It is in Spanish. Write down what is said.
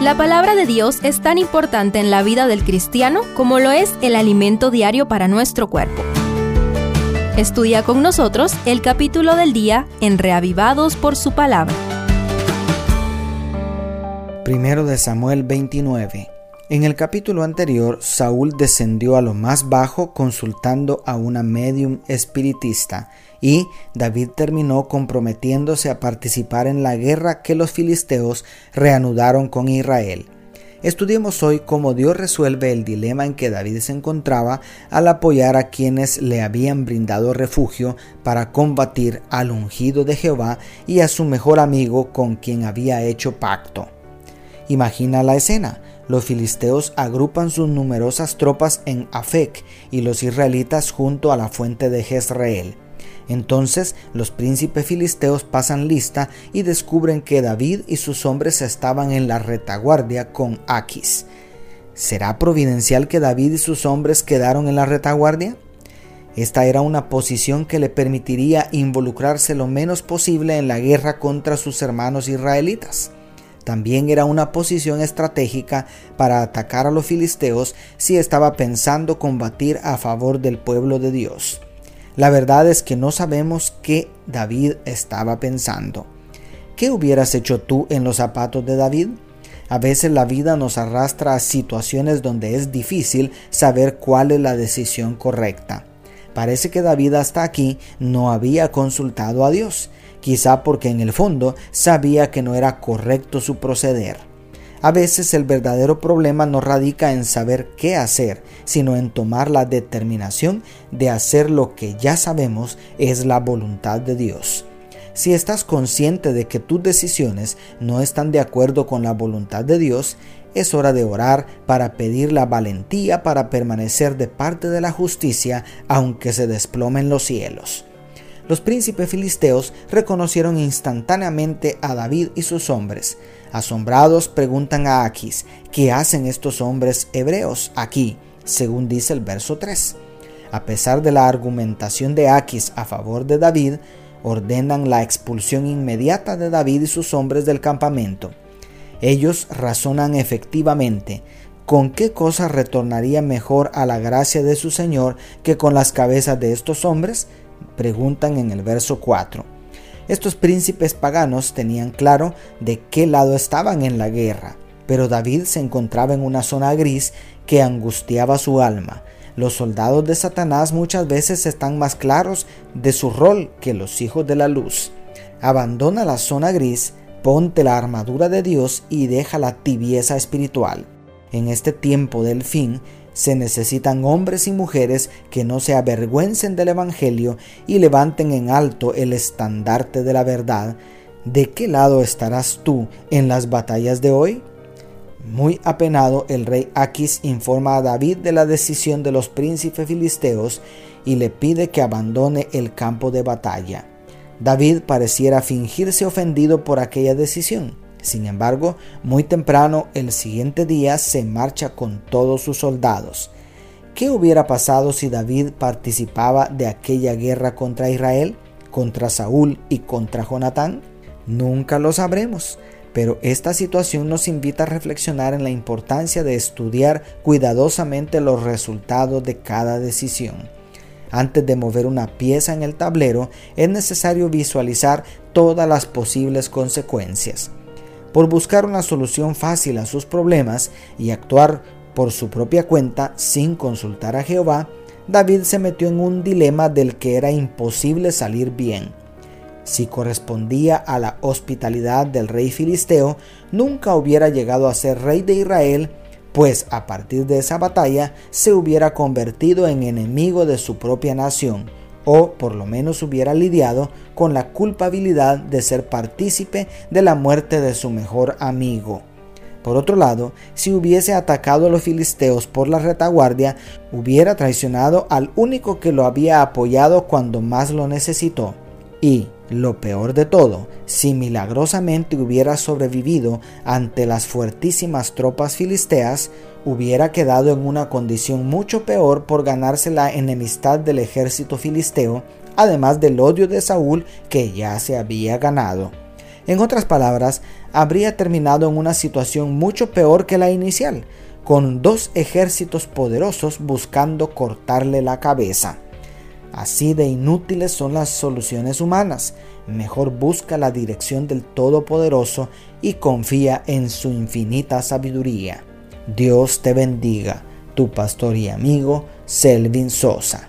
La palabra de Dios es tan importante en la vida del cristiano como lo es el alimento diario para nuestro cuerpo. Estudia con nosotros el capítulo del día en Reavivados por su palabra. Primero de Samuel 29. En el capítulo anterior, Saúl descendió a lo más bajo consultando a una medium espiritista y David terminó comprometiéndose a participar en la guerra que los filisteos reanudaron con Israel. Estudiemos hoy cómo Dios resuelve el dilema en que David se encontraba al apoyar a quienes le habían brindado refugio para combatir al ungido de Jehová y a su mejor amigo con quien había hecho pacto. Imagina la escena. Los filisteos agrupan sus numerosas tropas en Afec y los israelitas junto a la fuente de Jezreel. Entonces los príncipes filisteos pasan lista y descubren que David y sus hombres estaban en la retaguardia con Aquis. ¿Será providencial que David y sus hombres quedaron en la retaguardia? Esta era una posición que le permitiría involucrarse lo menos posible en la guerra contra sus hermanos israelitas. También era una posición estratégica para atacar a los filisteos si estaba pensando combatir a favor del pueblo de Dios. La verdad es que no sabemos qué David estaba pensando. ¿Qué hubieras hecho tú en los zapatos de David? A veces la vida nos arrastra a situaciones donde es difícil saber cuál es la decisión correcta. Parece que David hasta aquí no había consultado a Dios, quizá porque en el fondo sabía que no era correcto su proceder. A veces el verdadero problema no radica en saber qué hacer, sino en tomar la determinación de hacer lo que ya sabemos es la voluntad de Dios. Si estás consciente de que tus decisiones no están de acuerdo con la voluntad de Dios, es hora de orar para pedir la valentía para permanecer de parte de la justicia aunque se desplomen los cielos. Los príncipes filisteos reconocieron instantáneamente a David y sus hombres. Asombrados preguntan a Aquis, ¿qué hacen estos hombres hebreos aquí? Según dice el verso 3. A pesar de la argumentación de Aquis a favor de David, ordenan la expulsión inmediata de David y sus hombres del campamento. Ellos razonan efectivamente, ¿con qué cosa retornaría mejor a la gracia de su Señor que con las cabezas de estos hombres? Preguntan en el verso 4. Estos príncipes paganos tenían claro de qué lado estaban en la guerra, pero David se encontraba en una zona gris que angustiaba su alma. Los soldados de Satanás muchas veces están más claros de su rol que los hijos de la luz. Abandona la zona gris, ponte la armadura de Dios y deja la tibieza espiritual. En este tiempo del fin, se necesitan hombres y mujeres que no se avergüencen del Evangelio y levanten en alto el estandarte de la verdad. ¿De qué lado estarás tú en las batallas de hoy? Muy apenado, el rey Aquis informa a David de la decisión de los príncipes filisteos y le pide que abandone el campo de batalla. David pareciera fingirse ofendido por aquella decisión. Sin embargo, muy temprano el siguiente día se marcha con todos sus soldados. ¿Qué hubiera pasado si David participaba de aquella guerra contra Israel, contra Saúl y contra Jonatán? Nunca lo sabremos, pero esta situación nos invita a reflexionar en la importancia de estudiar cuidadosamente los resultados de cada decisión. Antes de mover una pieza en el tablero, es necesario visualizar todas las posibles consecuencias por buscar una solución fácil a sus problemas y actuar por su propia cuenta sin consultar a Jehová, David se metió en un dilema del que era imposible salir bien. Si correspondía a la hospitalidad del rey filisteo, nunca hubiera llegado a ser rey de Israel, pues a partir de esa batalla se hubiera convertido en enemigo de su propia nación, o por lo menos hubiera lidiado con la culpabilidad de ser partícipe de la muerte de su mejor amigo. Por otro lado, si hubiese atacado a los filisteos por la retaguardia, hubiera traicionado al único que lo había apoyado cuando más lo necesitó. Y, lo peor de todo, si milagrosamente hubiera sobrevivido ante las fuertísimas tropas filisteas, hubiera quedado en una condición mucho peor por ganarse la enemistad del ejército filisteo, además del odio de Saúl que ya se había ganado. En otras palabras, habría terminado en una situación mucho peor que la inicial, con dos ejércitos poderosos buscando cortarle la cabeza. Así de inútiles son las soluciones humanas. Mejor busca la dirección del Todopoderoso y confía en su infinita sabiduría. Dios te bendiga, tu pastor y amigo Selvin Sosa.